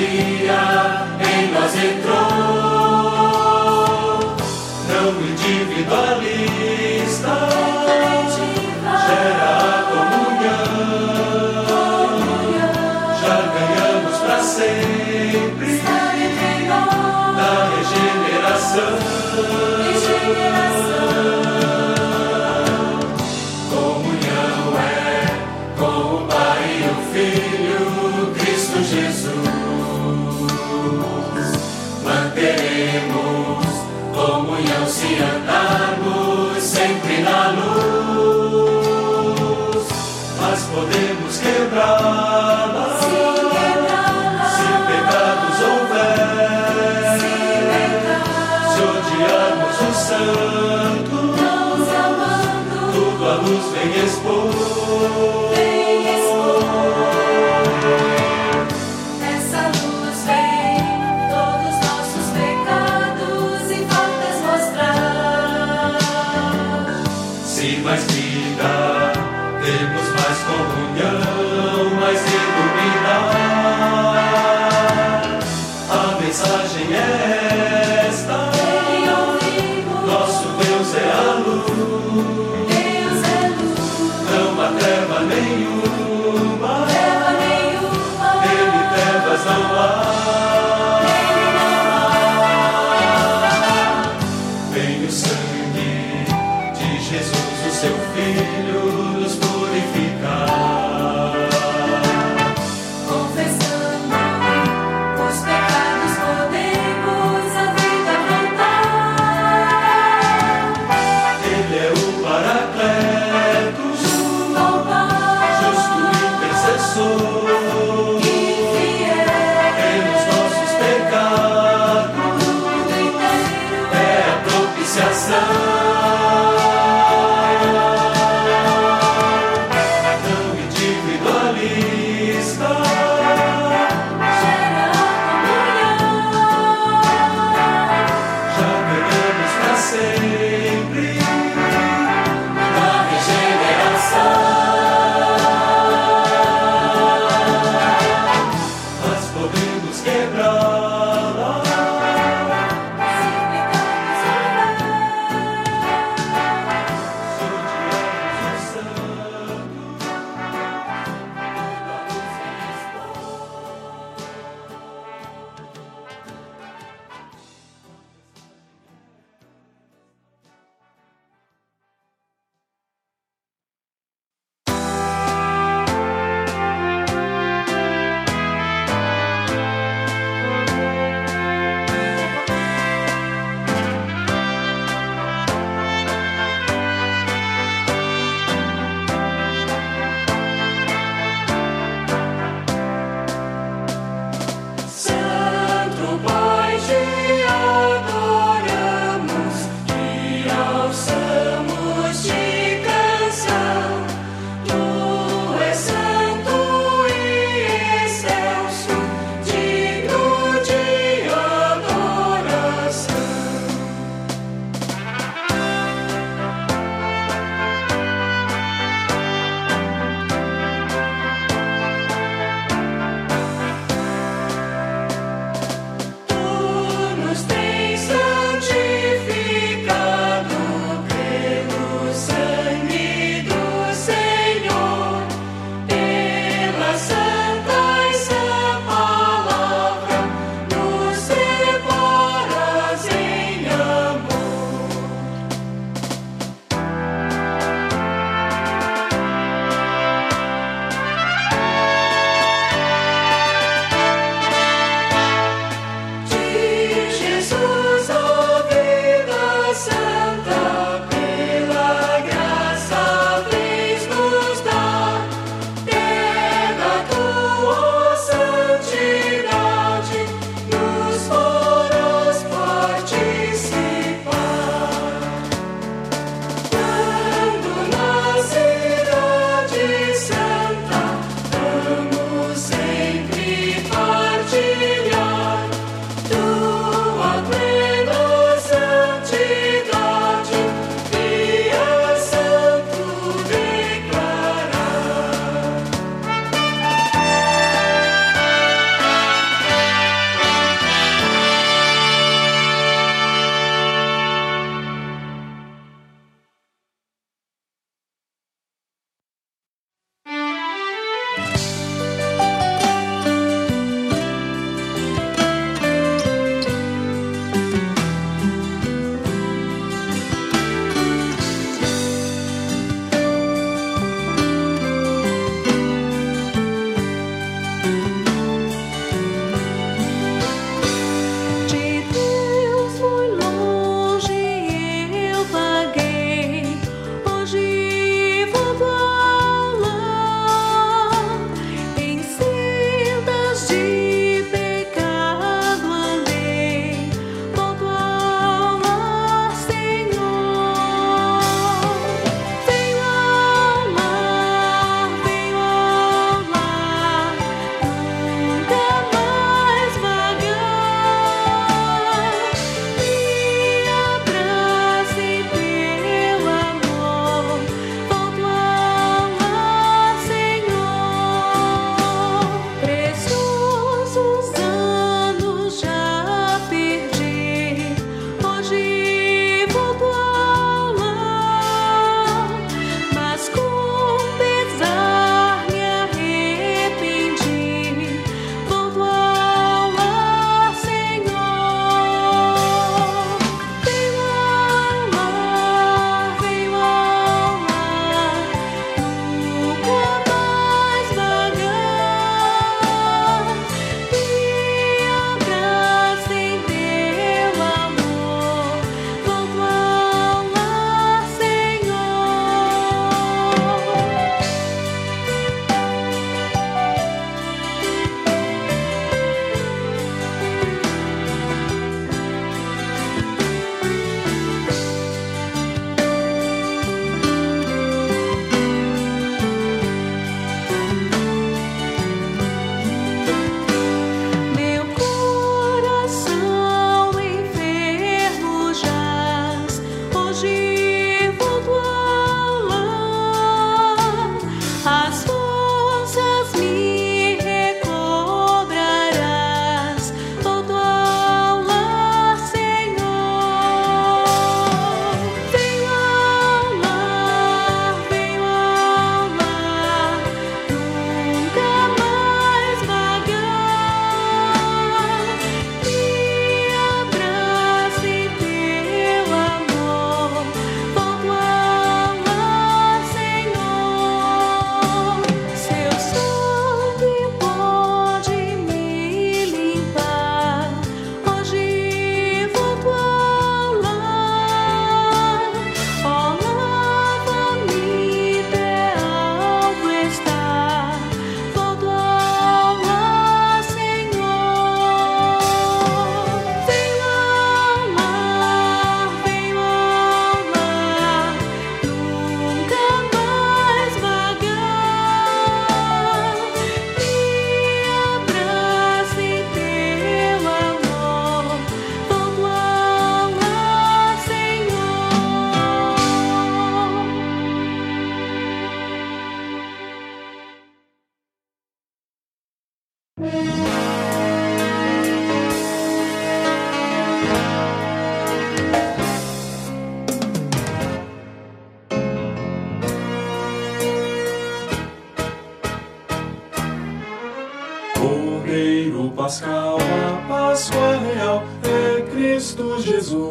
Messiah. Brahma.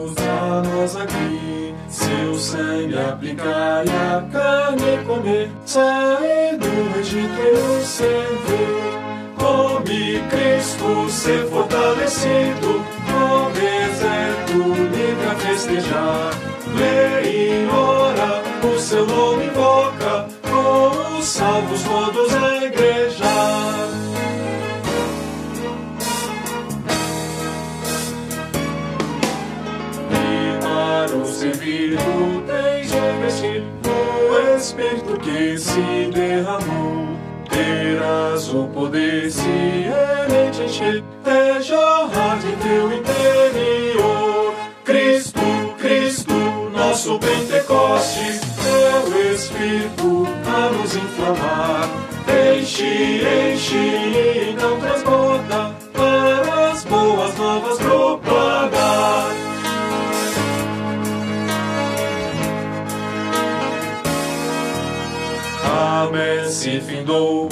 Jesus a nós aqui. Seu sangue aplicar e a carne comer, sair do Egito e o servir. Come Cristo ser fortalecido, no deserto livre a festejar. Lê e ora, o seu nome invoca, com os salvos todos a igreja. Tu tens de vestir o Espírito que se derramou. Terás o poder se ele te encher, é jorrar de teu interior. Cristo, Cristo, nosso Pentecostes, é o Espírito a nos inflamar. Enche, enche e não transborda, para as boas Messe findou, o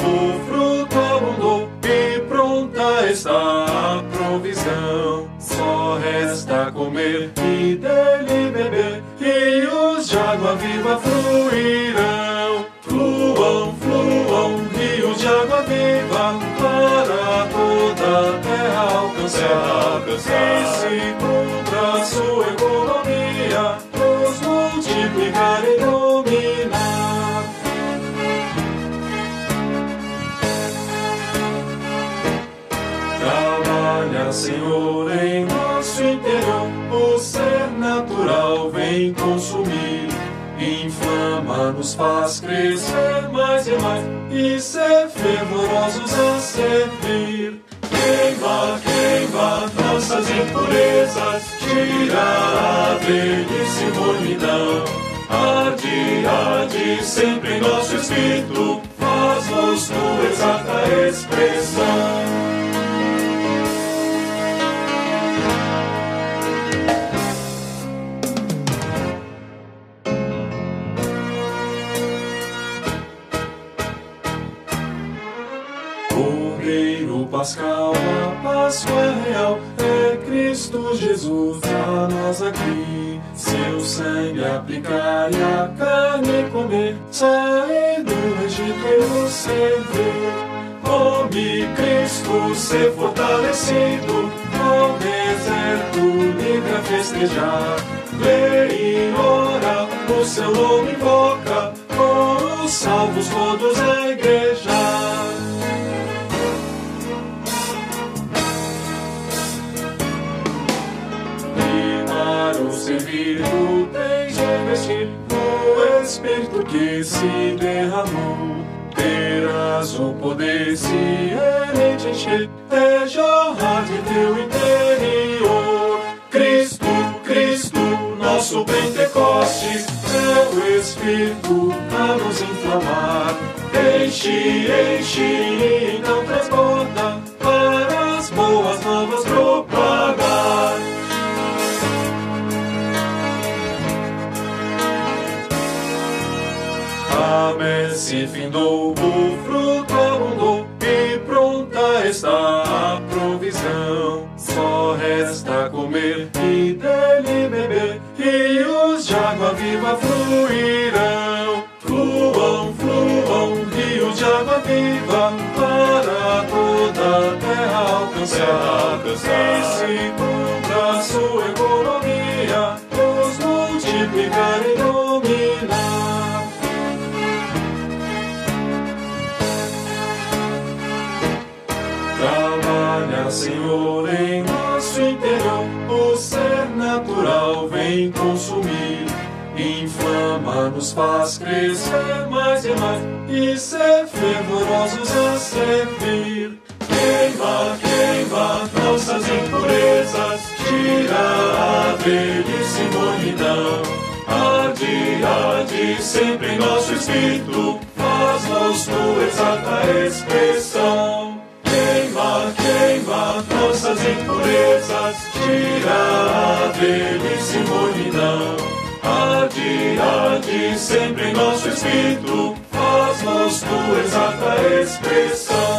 fruto abundou e pronta está a provisão. Só resta comer e dele beber, e os de água viva fluirão. Fluam, fluam, rios de água viva, para toda a terra alcançar. Se Senhor, em nosso interior. O ser natural vem consumir. Inflama, nos faz crescer mais e mais. E ser fervorosos a servir. Queima, queima nossas impurezas. Tira a velhice mornidão. Arde, arde sempre em nosso espírito. Faz-nos tua exata expressão. Pascal, a Páscoa real, é Cristo Jesus a nós aqui. Seu sangue aplicar e a carne comer, sair do Egito e o servir. Come Cristo ser fortalecido, no deserto livre a festejar. Lê e ora, o seu nome invoca, com os salvos todos o Espírito que se derramou. Terás o poder se ele te encher, é jorrar de teu interior. Cristo, Cristo, nosso Pentecostes, o Espírito a nos inflamar. Enche, enche e terra alcançar. E se cumpra sua economia, nos multiplicar e dominar. Trabalha, Senhor, em nosso interior. O ser natural vem consumir. Inflama, nos faz crescer mais e mais. E ser fervorosos a servir. Queima, queima nossas impurezas. Tira a e mornidão. Arde, arde sempre em nosso espírito. Faz-nos tua exata expressão. Queima, queima nossas impurezas, tira a e mornidão. Arde, arde sempre em nosso espírito, faz-nos tua exata expressão.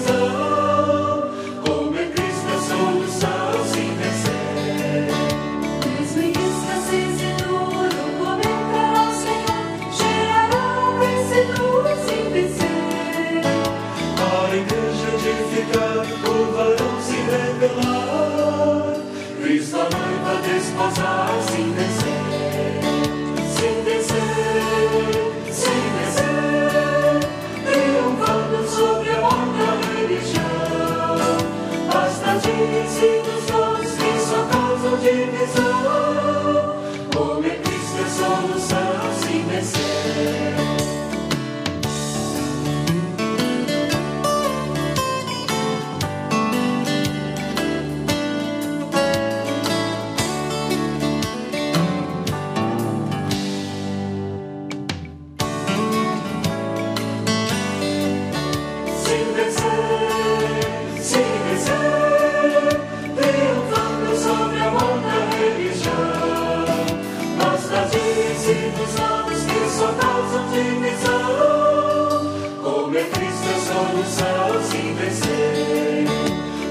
Jesus.